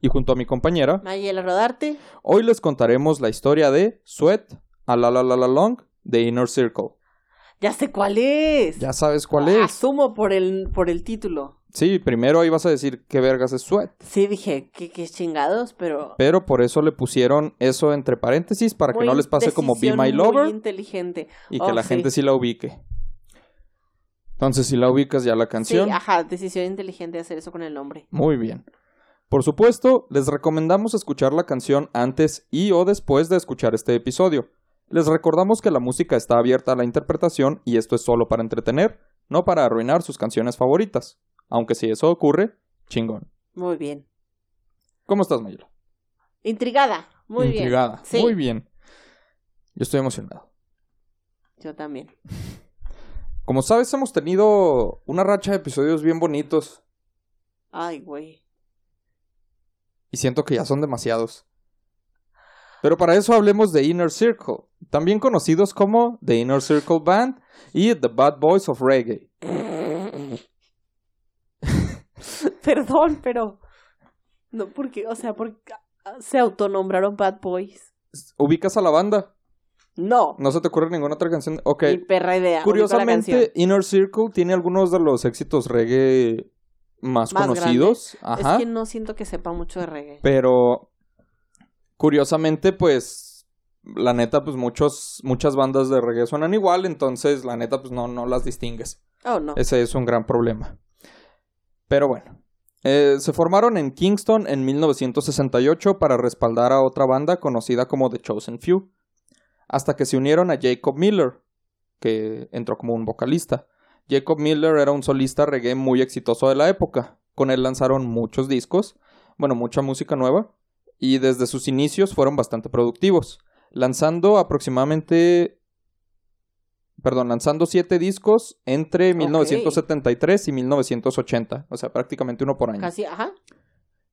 y junto a mi compañera, Mayela Rodarte. hoy les contaremos la historia de Sweat a la la la la long de Inner Circle. Ya sé cuál es. Ya sabes cuál es. Asumo por el, por el título. Sí, primero ibas a decir qué vergas es Sweat. Sí, dije, qué, qué chingados, pero... Pero por eso le pusieron eso entre paréntesis para que no les pase como Be My Lover Muy inteligente. y que Oh, la sí. gente sí la ubique. Entonces, si la ubicas ya la canción, Sí, ajá, decisión inteligente hacer eso con el nombre. muy bien. Por supuesto, les recomendamos escuchar la canción antes y o después de escuchar este episodio. Les recordamos que la música está abierta a la interpretación y esto es solo para entretener, no para arruinar sus canciones favoritas. Aunque si eso ocurre, chingón. Muy bien. ¿Cómo estás, Mayela? Intrigada. Muy Intrigada. bien. Sí, Muy bien. Yo estoy emocionado. yo también. Como sabes, hemos tenido una racha de episodios bien bonitos Ay, güey. Y siento que ya son demasiados. Pero para eso hablemos de Inner Circle, también conocidos como The Inner Circle Band y The Bad Boys of Reggae. Perdón, pero... No, porque, o sea, porque se autonombraron Bad Boys. ¿Ubicas a la banda? No. ¿No se te ocurre ninguna otra canción? Ok. Ni perra idea. Curiosamente. Inner Circle tiene algunos de los éxitos reggae más, Más conocidos. Ajá. Es que no siento que sepa mucho de reggae. Pero curiosamente, pues, la neta, pues muchos, muchas bandas de reggae suenan igual, entonces la neta, pues no, no las distingues. Oh, no. Ese es un gran problema. Pero bueno. Eh, se formaron en Kingston en 1968 para respaldar a otra banda conocida como The Chosen Few, hasta que se unieron a Jacob Miller, que entró como un vocalista. Jacob Miller era un solista reggae muy exitoso de la época. Con él lanzaron muchos discos, bueno, mucha música nueva, y desde sus inicios fueron bastante productivos, lanzando aproximadamente perdón, lanzando siete discos entre 1973 y 1980, o sea, prácticamente uno por año. Casi, ajá.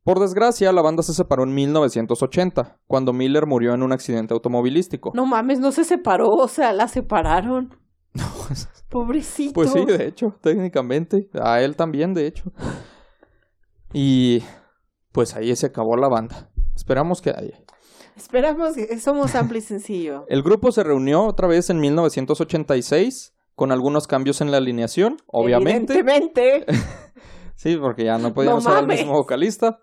Por desgracia, la banda se separó en 1980, cuando Miller murió en un accidente automovilístico. No mames, no se separó, o sea, la separaron. Pobrecito. Pues sí, de hecho, técnicamente, a él también, de hecho. Y pues ahí se acabó la banda. Esperamos que haya. Esperamos que somos amplio y sencillo. El grupo se reunió otra vez en 1986 con algunos cambios en la alineación, obviamente. Evidentemente. Sí, porque ya no podíamos No ser el mismo vocalista.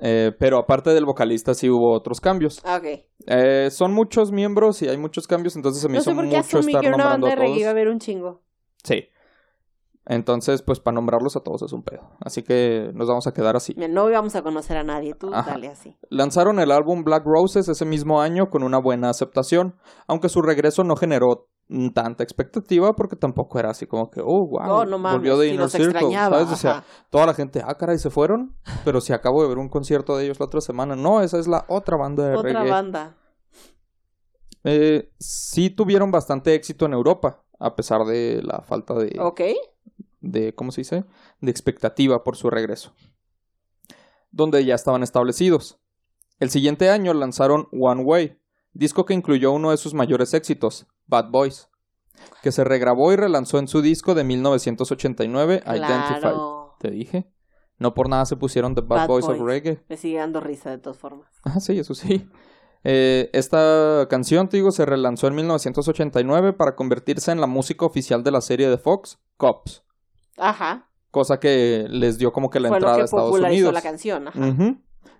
Eh, pero aparte del vocalista sí hubo otros cambios. Ah, ok. Eh, son muchos miembros y hay muchos cambios, entonces se me No hizo sé por qué mucho estar que una nombrando banda a de reggae todos. iba a haber un chingo. Sí. Entonces, pues para nombrarlos a todos es un pedo. Así que nos vamos a quedar así. Mira, No íbamos a conocer a nadie, tú Ajá. dale así. Lanzaron el álbum Black Roses ese mismo año con una buena aceptación, aunque su regreso no generó tanta expectativa porque tampoco era así como que, oh, wow, Oh, no mames, volvió de Inner Circle, ¿sabes? O sea, toda la gente, ah, caray, se fueron, pero si acabo de ver un concierto de ellos la otra semana, no, esa es la otra banda de Otra reggae. banda. Eh, sí tuvieron bastante éxito en Europa, a pesar de la falta de, Ok. de, ¿cómo se dice? De expectativa por su regreso. Donde ya estaban establecidos. El siguiente año lanzaron One Way, disco que incluyó uno de sus mayores éxitos, Bad Boys, que se regrabó y relanzó en su disco de 1989, Identified. Claro. Te dije. No por nada se pusieron The Bad, Bad Boys, of. Reggae. Me sigue dando risa de todas formas. Ah, sí, eso sí. Eh, esta canción, te digo, se relanzó en 1989 para convertirse en la música oficial de la serie de Fox, Cops. Ajá. Cosa que les dio como que la Fue lo entrada que a Estados popularizó Unidos. la canción. Ajá.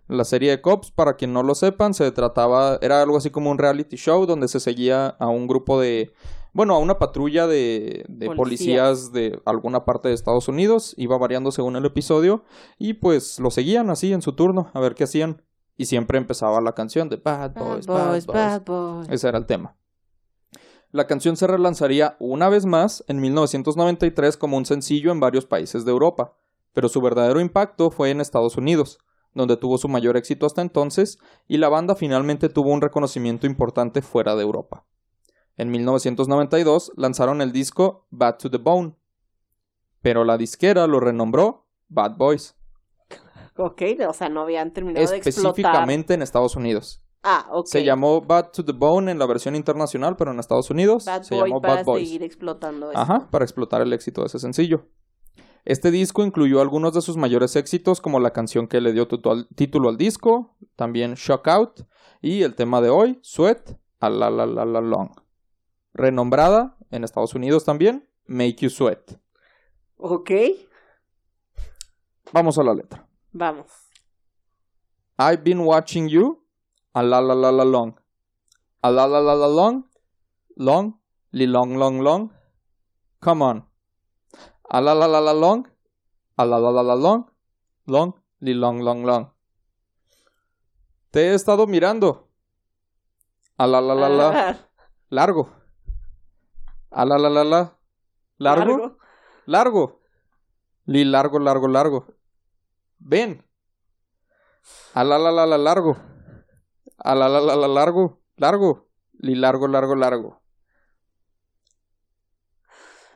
La serie de Cops, para quien no lo sepan, se trataba, era algo así como un reality show donde se seguía a un grupo de, bueno, a una patrulla de, de Policías. policías de alguna parte de Estados Unidos, iba variando según el episodio, y pues lo seguían así en su turno, a ver qué hacían. Y siempre empezaba la canción de Bad Bad Boys, boys, Bad Boys. bad boys. Ese era el tema. La canción se relanzaría una vez más en 1993 como un sencillo en varios países de Europa, pero su verdadero impacto fue en Estados Unidos, donde tuvo su mayor éxito hasta entonces, y la banda finalmente tuvo un reconocimiento importante fuera de Europa. En 1992 lanzaron el disco Bad to the Bone, pero la disquera lo renombró Bad Boys. Ok, o sea, no habían terminado de explotar. Específicamente en Estados Unidos. Ah, ok. Se llamó Bad to the Bone en la versión internacional, pero en Estados Unidos Bad se Boy llamó para Bad Boys. seguir explotando eso. Ajá, para explotar el éxito de ese sencillo. Este disco incluyó algunos de sus mayores éxitos, como la canción que le dio título al disco, también Shock Out, y el tema de hoy, Sweat, a la la la la long. Renombrada en Estados Unidos también, Make You Sweat. Ok, Vamos a la letra. vamos. I've been watching you, a la la la la long. A la la la la long, long, li long long long. Come on. A la la la la long, a la la la la long, long, li long long long. Te he estado mirando. A la la la la, Ah, largo. A la la la la, largo, largo. Li largo, largo, largo. Ven. A la la la la largo. A la la la la largo, largo. Li largo, largo, largo.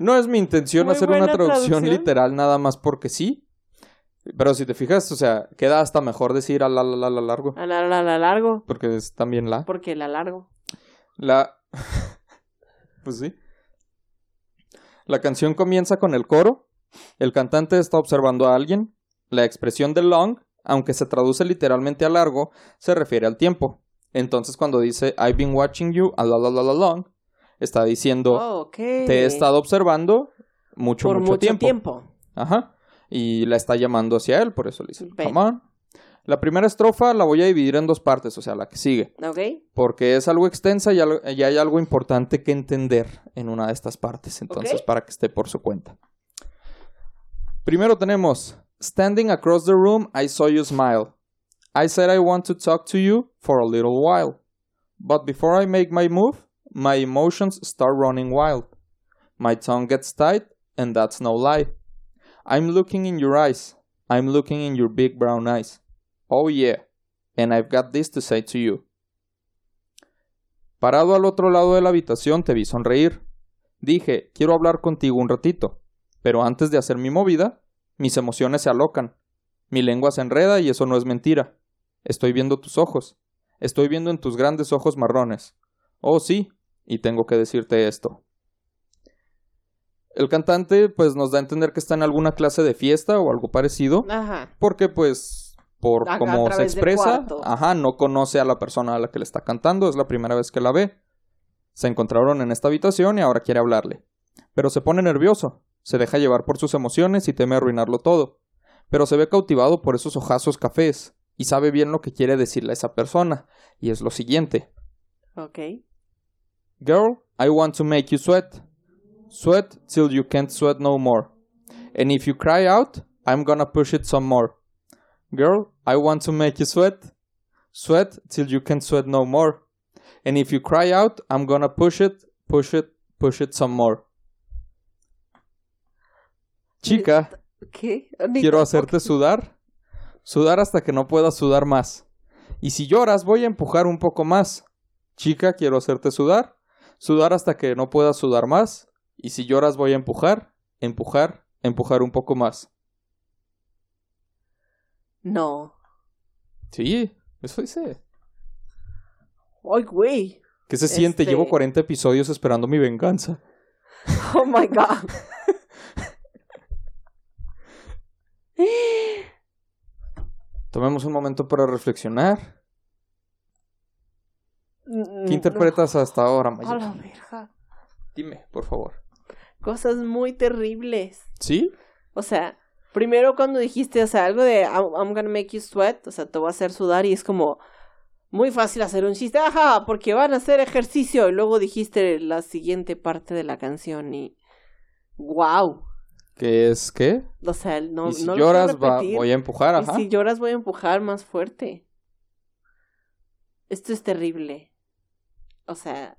No es mi intención Muy hacer una traducción, traducción. literal nada más porque sí. Pero si te fijas, o sea, queda hasta mejor decir a la la la la largo. A la, la, la largo. Porque es también la. Porque la largo. La. pues sí. La canción comienza con el coro. El cantante está observando a alguien. La expresión de long, aunque se traduce literalmente a largo, se refiere al tiempo. Entonces, cuando dice I've been watching you a la la la la long, está diciendo Oh, te he estado observando mucho, Por mucho, mucho tiempo. tiempo. Aja. Y la está llamando hacia él, por eso le dice Ven. Come on. La primera estrofa la voy a dividir en dos partes, o sea, la que sigue Ok. porque es algo extensa y, hay algo importante que entender en una de estas partes, entonces para que esté por su cuenta. Primero tenemos, Standing across the room, I saw you smile. I said I want to talk to you for a little while. But before I make my move, my emotions start running wild. My tongue gets tight, and that's no lie. I'm looking in your eyes. I'm looking in your big brown eyes. Oh yeah, and I've got this to say to you. Parado al otro lado de la habitación te vi sonreír. Dije, quiero hablar contigo un ratito. Pero antes de hacer mi movida, mis emociones se alocan. Mi lengua se enreda y eso no es mentira. Estoy viendo tus ojos. Estoy viendo en tus grandes ojos marrones. Oh sí, y tengo que decirte esto. El cantante pues nos da a entender que está en alguna clase de fiesta o algo parecido, Ajá. porque pues por cómo se expresa, ajá, no conoce a la persona a la que le está cantando, es la primera vez que la ve. Se encontraron en esta habitación y ahora quiere hablarle. Pero se pone nervioso, se deja llevar por sus emociones y teme arruinarlo todo. Pero se ve cautivado por esos ojazos cafés y sabe bien lo que quiere decirle a esa persona, y es lo siguiente. Ok. Girl, I want to make you sweat. Sweat till you can't sweat no more. And if you cry out, I'm gonna push it some more. Girl, I want to make you sweat. Sweat till you can't sweat no more. And if you cry out, I'm gonna push it, push it, push it some more. Chica, ¿Qué? Quiero hacerte sudar. Sudar hasta que no puedas sudar más. Y si lloras, voy a empujar un poco más. Chica, quiero hacerte sudar. Sudar hasta que no puedas sudar más. Y si lloras, voy a empujar, empujar, empujar un poco más. No. Sí, eso dice. Ay, güey. ¿Qué se siente? Este- Llevo 40 episodios esperando mi venganza. Oh my god. Tomemos un momento para reflexionar. Mm, ¿Qué interpretas hasta ahora, no. A la verga. Dime, por favor. Cosas muy terribles. ¿Sí? O sea, primero cuando dijiste, o sea, algo de I'm, I'm gonna make you sweat, o sea, te voy a hacer sudar y es como muy fácil hacer un chiste, ajá, porque van a hacer ejercicio y luego dijiste la siguiente parte de la canción y wow. ¿Qué es qué? O sea, no, y si no lo quiero lloras, va- voy a empujar, Y ajá. si lloras voy a empujar más fuerte. Esto es terrible. O sea,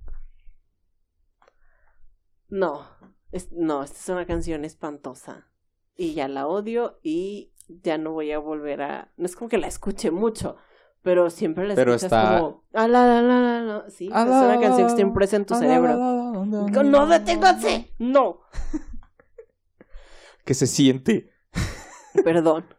no, es, no, esta es una canción espantosa. Y ya la odio y ya no voy a volver a... No es como que la escuche mucho, pero siempre la Pero escuchas está- como... Ah, la, la, la, la. Sí, Ah, es la, una la, canción que está la, impresa en tu ah, cerebro. la, ¡No, deténganse! ¡No! Que se siente. Perdón.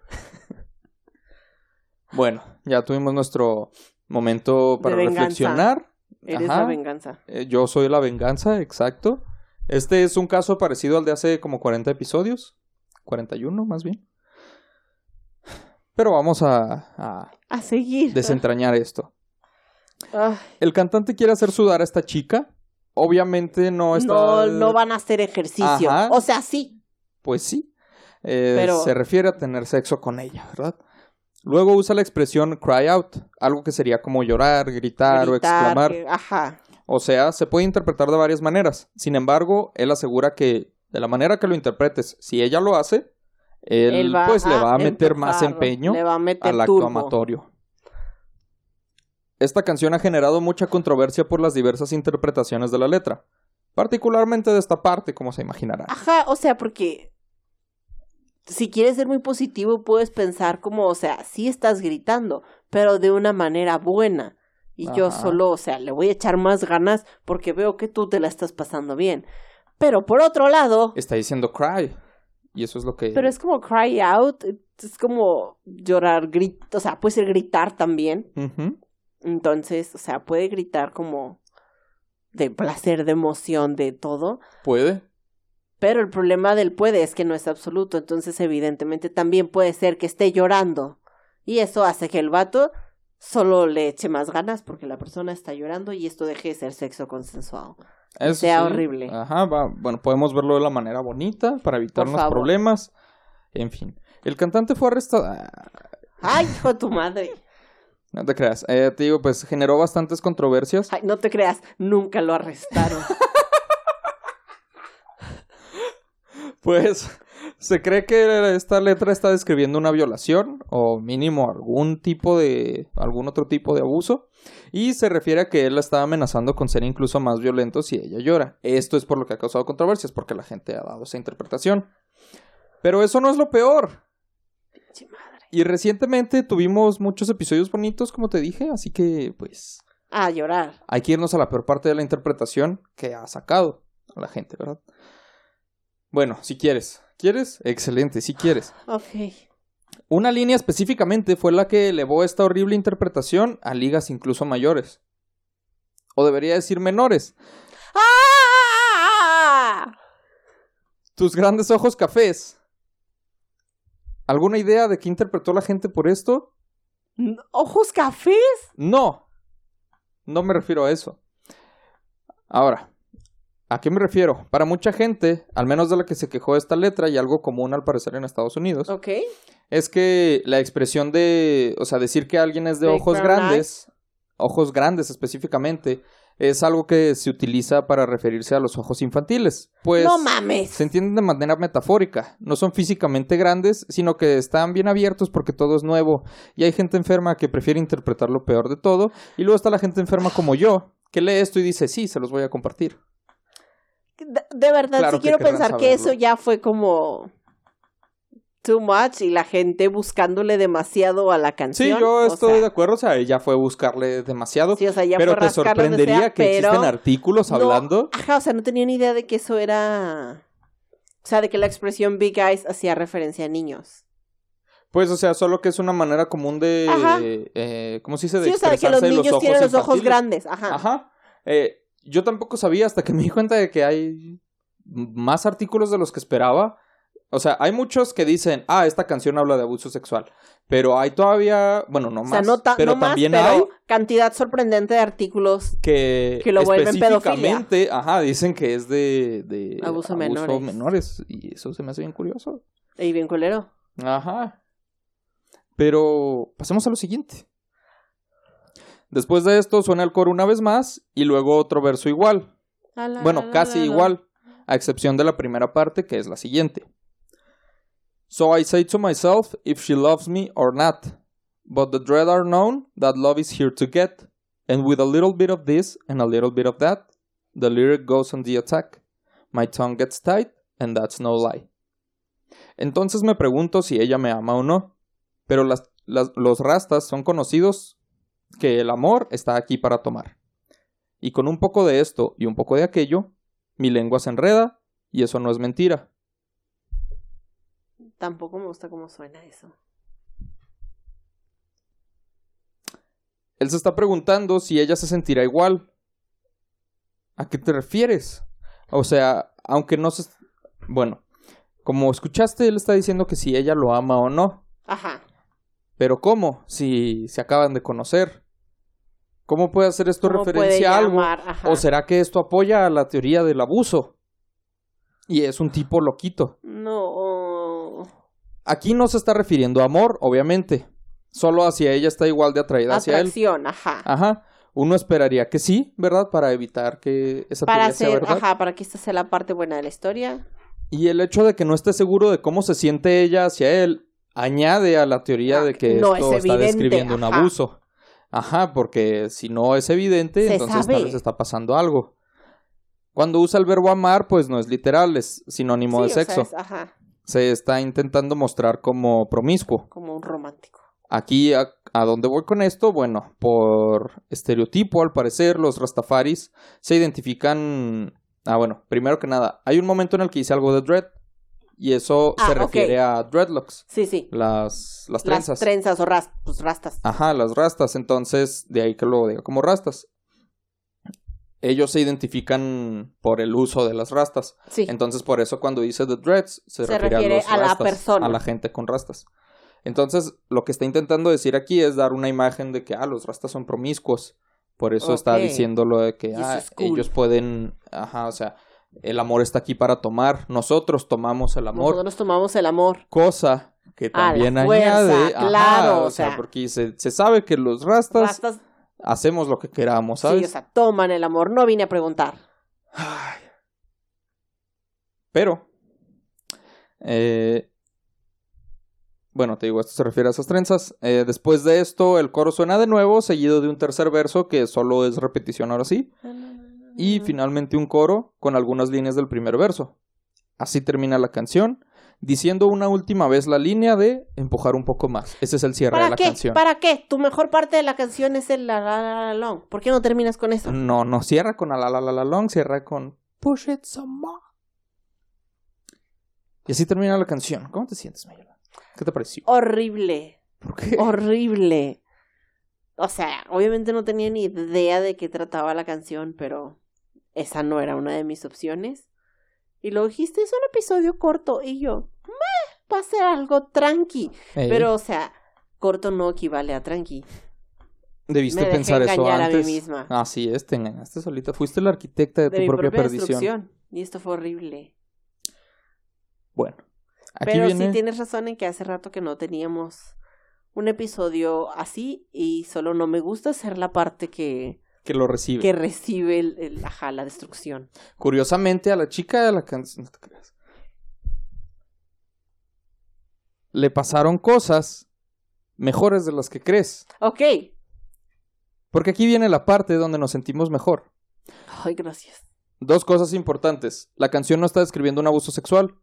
Bueno, ya tuvimos nuestro momento para reflexionar. Eres Ajá. la venganza. Eh, yo soy la venganza, exacto. Este es un caso parecido al de hace como 40 episodios. 41 más bien. Pero vamos a, a A seguir. desentrañar esto. Ay, El cantante quiere hacer sudar a esta chica. Obviamente no está... no, no van a hacer ejercicio. Ajá. O sea, sí. Pues sí. Eh, Pero- Se refiere a tener sexo con ella, ¿verdad? Luego usa la expresión cry out, algo que sería como llorar, gritar, o exclamar. que- ajá. O sea, se puede interpretar de varias maneras. Sin embargo, él asegura que de la manera que lo interpretes, si ella lo hace, él, Él va pues le va a meter más empeño Le va a meter al acto amatorio. Esta canción ha generado mucha controversia por las diversas interpretaciones de la letra, particularmente de esta parte, como se imaginará. Ajá, o sea, porque si quieres ser muy positivo, puedes pensar como, o sea, sí estás gritando, pero de una manera buena. Y yo solo, o sea, le voy a echar más ganas porque veo que tú te la estás pasando bien. Pero por otro lado, Está diciendo cry, y eso es lo que... pero es como cry out, es como llorar, grit, o sea, puede ser gritar también. Entonces, o sea, puede gritar como de placer, de emoción, de todo. Puede. Pero el problema del puede es que no es absoluto, entonces evidentemente también puede ser que esté llorando. Y eso hace que el vato solo le eche más ganas porque la persona está llorando y esto deje de ser sexo consensuado. Eso sea sí. horrible. Ajá, va- bueno, podemos verlo de la manera bonita para evitarnos Por favor. problemas. En fin. El cantante fue arrestado. Ah, ¡Ay, hijo de tu madre! No te creas. Eh, te digo, pues generó bastantes controversias. Ay, no te creas, nunca lo arrestaron. Pues se cree que esta letra está describiendo una violación o mínimo algún tipo de algún otro tipo de abuso y se refiere a que él la estaba amenazando con ser incluso más violento si ella llora. Esto es por lo que ha causado controversias porque la gente ha dado esa interpretación. Pero eso no es lo peor. Pinche madre. Y recientemente tuvimos muchos episodios bonitos, como te dije, así que pues A llorar. hay que irnos a la peor parte de la interpretación que ha sacado a la gente, ¿verdad? Bueno, si quieres. ¿Quieres? Excelente, si quieres. Ok. Una línea específicamente fue la que elevó esta horrible interpretación a ligas incluso mayores. O debería decir menores. ¡Ah! Tus grandes ojos cafés. ¿Alguna idea de qué interpretó la gente por esto? ¿Ojos cafés? No. No me refiero a eso. Ahora, ¿a qué me refiero? Para mucha gente, al menos de la que se quejó de esta letra y algo común al parecer en Estados Unidos, es que la expresión de, o sea, decir que alguien es de Big ojos grandes, ojos grandes específicamente, es algo que se utiliza para referirse a los ojos infantiles. Pues no mames. se entienden de manera metafórica. No son físicamente grandes, sino que están bien abiertos porque todo es nuevo. Y hay gente enferma que prefiere interpretar lo peor de todo. Y luego está la gente enferma como yo, que lee esto y dice, sí, se los voy a compartir. De, verdad, Claro sí quiero pensar que eso ya fue como too much y la gente buscándole demasiado a la Sí, canción. yo o estoy sea, de acuerdo. O sea, ella fue buscarle demasiado. Sí, o sea, ya pero te sorprendería sea, que pero existen artículos no, hablando. Ajá, o sea, no tenía ni idea de que eso era... O sea, de que la expresión Big Eyes hacía referencia a niños. Pues, o sea, solo que es una manera común de. Eh, ¿Cómo se dice? De Sí, o sea, de que los niños tienen los ojos infantiles. grandes. Ajá. Ajá. Eh, yo tampoco sabía hasta que me di cuenta de que hay más artículos de los que esperaba. O sea, hay muchos que dicen, ah, esta canción habla de abuso sexual. Pero hay todavía, bueno, no O más, no, ta- pero no más, también pero hay cantidad sorprendente de artículos. que, que lo vuelven específicamente, ajá, dicen que es de, de Abuso menores. menores. Y eso se me hace bien curioso. Y bien culero. Ajá. Pero pasemos a lo siguiente. Después de esto suena el coro una vez más y luego otro verso igual. La, Bueno, la, la, casi igual, a excepción de la primera parte que es la siguiente. So I say to myself if she loves me or not, but the dread are known that love is here to get, and with a little bit of this and a little bit of that, the lyric goes on the attack. My tongue gets tight, and that's no lie. Entonces me pregunto si ella me ama o no. Pero las, las- los rastas son conocidos que el amor está aquí para tomar. Y con un poco de esto y un poco de aquello, mi lengua se enreda y eso no es mentira. Tampoco me gusta cómo suena eso. Él se está preguntando si ella se sentirá igual. ¿A qué te refieres? O sea, aunque no se... Bueno, como escuchaste, él está diciendo que si ella lo ama o no. Ajá. Pero ¿cómo? Si se acaban de conocer. ¿Cómo puede hacer esto ¿Cómo puede referencia a algo? Ajá. ¿O será que esto apoya a la teoría del abuso? Y es un tipo loquito. No. Aquí no se está refiriendo a amor, obviamente. Solo hacia ella está igual de atraída hacia él. Atracción, ajá. Ajá. Uno esperaría que sí, ¿verdad? Para evitar que esa para teoría sea hacer, verdad. ajá, para que esta sea la parte buena de la historia. Y el hecho de que no esté seguro de cómo se siente ella hacia él añade a la teoría Ah, de que no esto es está describiendo un abuso. Ajá, porque si no es evidente, Se entonces sabe. tal vez está pasando algo. Cuando usa el verbo amar, pues no es literal, es sinónimo Sí, de o sea, sexo. es, ajá, Se está intentando mostrar como promiscuo. como un romántico. Aquí, a, a dónde voy con esto? Bueno, por estereotipo, al parecer, los rastafaris se identifican. Ah, bueno, primero que nada, hay un momento en el que dice algo de dread. Y eso Ah, se refiere a dreadlocks, Sí, sí. las, las Las trenzas. trenzas o ras- pues, rastas. Ajá, las rastas. Entonces, de ahí que lo diga como rastas. Ellos se identifican por el uso de las rastas. Sí. Entonces, por eso cuando dice the dreads, se, Se refiere, refiere a los a la rastas, persona. a la gente con rastas. Entonces, lo que está intentando decir aquí es dar una imagen de que, ah, los rastas son promiscuos. Por eso está diciendo lo de que, ah, es cool. ellos pueden, ajá, o sea, el amor está aquí para tomar. Nosotros tomamos el amor. Nosotros tomamos el amor. Cosa que A también fuerza, añade, ajá, claro, o o sea, sea. porque se, se sabe que los rastas, Rastas, hacemos lo que queramos, ¿sabes? sí, o sea, toman el amor. No vine a preguntar. Ay. Pero, eh, bueno, te digo, esto se refiere a esas trenzas. Eh, después de esto, el coro suena de nuevo, seguido de un tercer verso que solo es repetición ahora sí, y finalmente un coro con algunas líneas del primer verso. Así termina la canción, diciendo una última vez la línea de empujar un poco más. Ese es el cierre de ¿Para la qué? canción. ¿Para qué? Tu mejor parte de la canción es el la la la la long. ¿Por qué no terminas con eso? No, no cierra con la la la la la long, cierra con push it some more. Y así termina la canción. ¿Cómo te sientes, Mayela? ¿Qué te pareció? Horrible. ¿Por qué? Horrible. O sea, obviamente no tenía ni idea de qué trataba la canción, pero esa no era una de mis opciones. Y lo dijiste, es un episodio corto. Y yo, "Meh, va a ser algo tranqui. Pero, o sea, corto no equivale a tranqui. debiste me dejé pensar eso engañar a mí antes. misma. Así es, te engañaste solita. Fuiste la arquitecta de, De tu mi propia, propia perdición. destrucción. Y esto fue horrible. Bueno, aquí Pero viene. sí tienes razón en que hace rato que no teníamos un episodio así y solo no me gusta ser la parte que, que lo recibe. que recibe el, el- ajá, la destrucción. Curiosamente, a la chica de la canción. No te creas. Le pasaron cosas mejores de las que crees. Ok. Porque aquí viene la parte donde nos sentimos mejor. Ay, gracias. Dos cosas importantes. La canción no está describiendo un abuso sexual.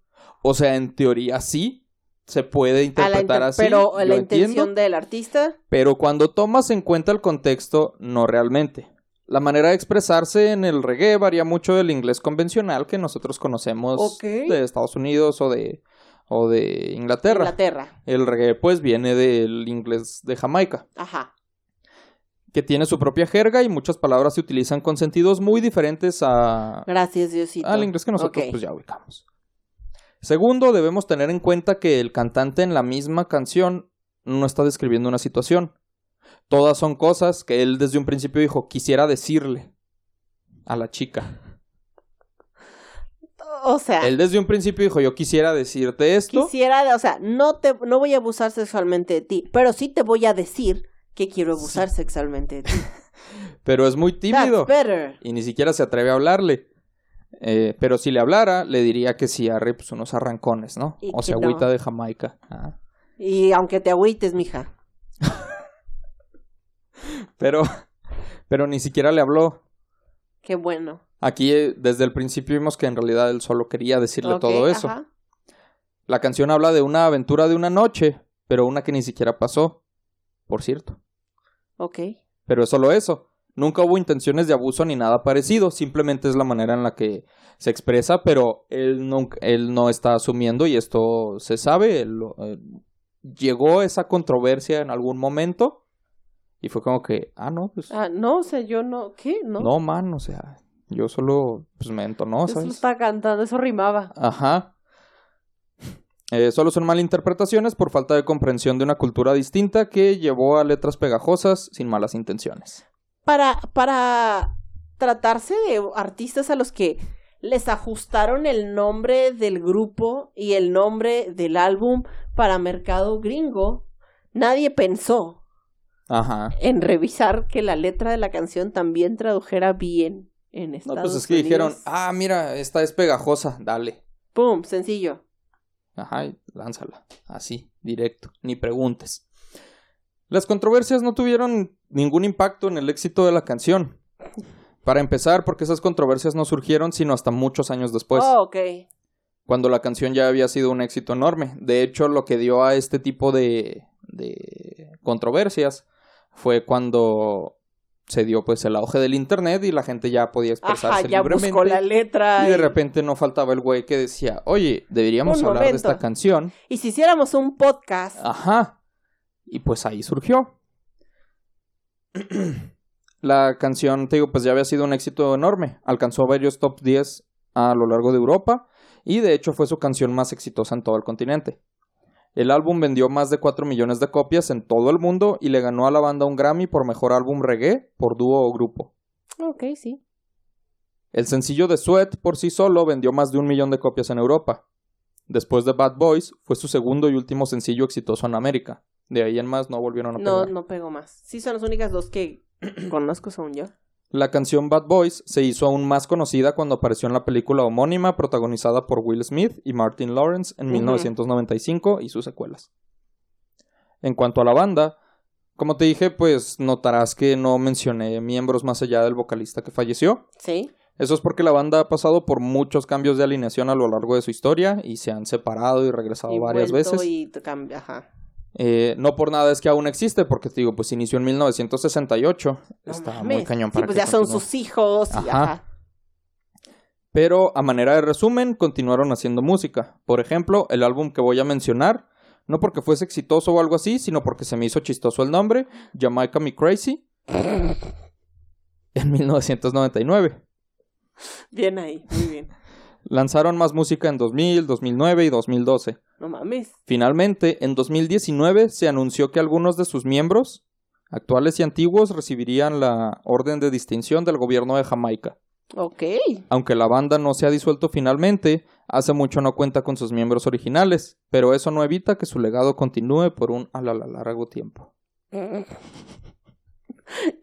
O sea, en teoría sí. Se puede interpretar inter- así. pero la entiendo, intención del artista. Pero cuando tomas en cuenta el contexto, no realmente. La manera de expresarse en el reggae varía mucho del inglés convencional que nosotros conocemos de Estados Unidos o de, o de Inglaterra. Inglaterra. El reggae pues viene del inglés de Jamaica, Ajá. que tiene su propia jerga y muchas palabras se utilizan con sentidos muy diferentes a, Gracias, Diosito. al inglés que nosotros pues ya ubicamos. Segundo, debemos tener en cuenta que el cantante en la misma canción no está describiendo una situación. Todas son cosas que él desde un principio dijo quisiera decirle a la chica. O sea, Él desde un principio dijo yo quisiera decirte esto. quisiera, o sea, no te, no voy a abusar sexualmente de ti, pero sí te voy a decir que quiero abusar sexualmente de ti. Pero es muy tímido. That's better. Y ni siquiera se atreve a hablarle. Eh, pero si le hablara, le diría que sí arre pues unos arrancones, ¿no? O sea, no. agüita de Jamaica. Ah. Y aunque te agüites, mija. Pero, pero ni siquiera le habló. Qué bueno. Aquí eh, desde el principio vimos que en realidad él solo quería decirle todo eso. ajá. La canción habla de una aventura de una noche, pero una que ni siquiera pasó, por cierto. Ok. Pero es solo eso. Nunca hubo intenciones de abuso ni nada parecido, simplemente es la manera en la que se expresa, pero él no, él no está asumiendo y esto se sabe. él eh, llegó esa controversia en algún momento y fue como que, ah, no, pues Ah, no, o sea, yo no. ¿Qué? No. no, man, o sea, yo solo pues me entonó, ¿sabes? estaba cantando, eso rimaba. Ajá. Eh, solo son malinterpretaciones por falta de comprensión de una cultura distinta que llevó a letras pegajosas sin malas intenciones. Para, para tratarse de artistas a los que les ajustaron el nombre del grupo y el nombre del álbum para mercado gringo, nadie pensó Ajá. en revisar que la letra de la canción también tradujera bien en No, Estados pues es que dijeron, ah, mira, esta es pegajosa, dale. ¡Pum! Sencillo. Ajá, y lánzala. Así, directo, ni preguntes. Las controversias no tuvieron ningún impacto en el éxito de la canción. Para empezar, porque esas controversias no surgieron sino hasta muchos años después, oh, ok. cuando la canción ya había sido un éxito enorme. De hecho, lo que dio a este tipo de, de controversias fue cuando se dio pues el auge del internet y la gente ya podía expresarse Ajá, ya libremente. buscó la letra. Y de repente no faltaba el güey que decía, oye, deberíamos Un hablar de momento. esta canción. Y si hiciéramos un podcast, Ajá. Y pues ahí surgió. La canción, te digo, pues ya había sido un éxito enorme. Alcanzó varios top 10 a lo largo de Europa y de hecho fue su canción más exitosa en todo el continente. El álbum vendió más de 4 millones de copias en todo el mundo y le ganó a la banda un Grammy por mejor álbum reggae por dúo o grupo. ok, sí. El sencillo de Sweat por sí solo vendió más de un millón de copias en Europa. Después de Bad Boys, fue su segundo y último sencillo exitoso en América. De ahí en más no volvieron a No, pegar. no pegó más. Sí, son las únicas dos que conozco, según yo. La canción Bad Boys se hizo aún más conocida cuando apareció en la película homónima protagonizada por Will Smith y Martin Lawrence en Ujú. 1995 y sus secuelas. En cuanto a la banda, como te dije, pues notarás que no mencioné miembros más allá del vocalista que falleció. Sí. Eso es porque la banda ha pasado por muchos cambios de alineación a lo largo de su historia y se han separado y regresado Y varias veces. y ajá. Eh, no por nada es que aún existe, porque te digo, pues inició en 1968. No Está muy cañón Sí, para pues ya son sus hijos y Ajá. ajá. Pero a manera de resumen, continuaron haciendo música. Por ejemplo, el álbum que voy a mencionar, no porque fuese exitoso o algo así, sino porque se me hizo chistoso el nombre, Jamaica Me Crazy, en 1999. Bien ahí, muy bien. Lanzaron más música en 2000, 2009 y 2012. No mames. Finalmente, en 2019 se anunció que algunos de sus miembros, actuales y antiguos, recibirían la Orden de Distinción del gobierno de Jamaica. Ok. Aunque la banda no se ha disuelto finalmente, hace mucho no cuenta con sus miembros originales, pero eso no evita que su legado continúe por un a la la- largo tiempo.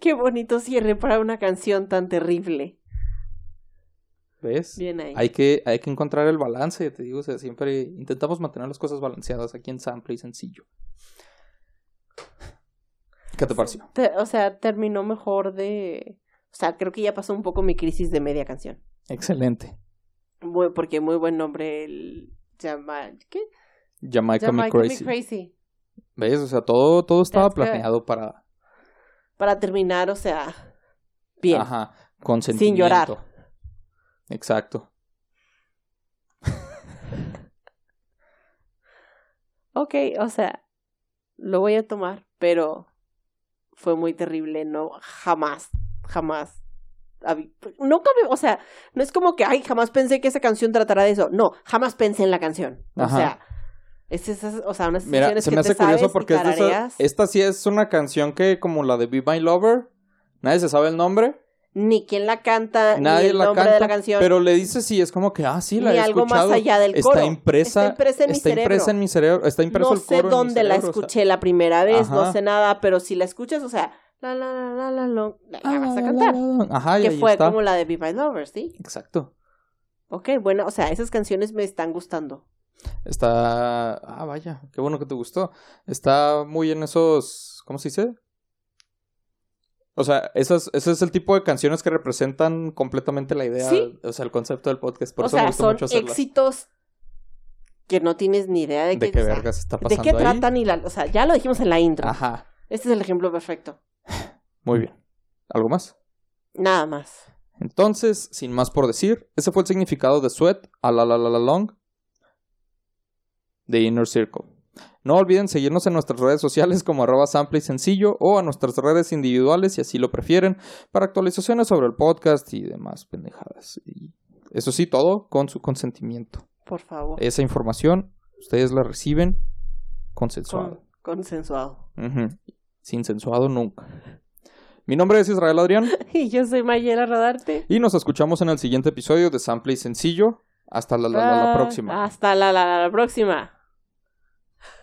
Qué bonito cierre para una canción tan terrible. ¿Ves? Bien ahí. Hay que, hay que encontrar el balance, te digo, o sea, siempre intentamos mantener las cosas balanceadas aquí en Sample y sencillo. ¿Qué te pareció? Te- o sea, terminó mejor de... O sea, creo que ya pasó un poco mi crisis de media canción. Excelente. Muy, porque muy buen nombre el... Llama... ¿Qué? Jamaica, Jamaica Me Me Crazy. ¿Ves? O sea, todo, todo estaba That's good. planeado para... Para terminar, o sea... Bien. Ajá, con Sin sentimiento. llorar. Exacto. Ok, o sea, lo voy a tomar, pero fue muy terrible, no, jamás, jamás. No o sea, no es como que, ay, jamás pensé que esa canción tratara de eso. No, jamás pensé en la canción. O Ajá. sea, es esas, o sea, unas Mira, se que me te hace curioso porque es de esas- tarareas. esta sí es una canción que, como la de Be My Lover, nadie se sabe el nombre, Ni quién la canta, nadie ni el la nombre canta, de la canción, pero le dice sí, es como que, ah, sí, la ni he algo escuchado. más allá del está coro. impresa, está impresa en mi está cerebro. impresa en mi cerebro, está impreso no el sé coro dónde la cerebro, o sea, escuché la primera vez, no sé nada, pero si la escuchas, o sea, la la la la la, la, la, ah, la vas a cantar. Ajá, que fue está. como la de Be My Lover, ¿sí? Exacto. Ok, bueno, o sea, esas canciones me están gustando. Está. Ah, vaya, qué bueno que te gustó. Está muy en esos. ¿Cómo se dice? O sea, esas, ese es el tipo de canciones que representan completamente la idea, Sí. o sea, el concepto del podcast. Por o eso me sea, gusta son mucho hacerlas. éxitos que no tienes ni idea de, ¿De qué, qué o sea, vergas está ¿De pasando qué ahí? tratan? Y la, o sea, ya lo dijimos en la intro. Ajá, Este es el ejemplo perfecto. muy bien. ¿Algo más? Nada más. Entonces, sin más por decir, ese fue el significado de Sweat a la la la la long de Inner Circle. No olviden seguirnos en nuestras redes sociales como arroba sample y sencillo o a nuestras redes individuales si así lo prefieren para actualizaciones sobre el podcast y demás pendejadas. Y eso sí, todo con su consentimiento. Por favor. Esa información ustedes la reciben consensuado. Con- consensuado. Sin sensuado nunca. Mi nombre es Israel Adrián Y yo soy Mayela Rodarte. y nos escuchamos en el siguiente episodio de Sample y Sencillo. Hasta la, la, la, la Ah, próxima. Hasta la, la, la próxima.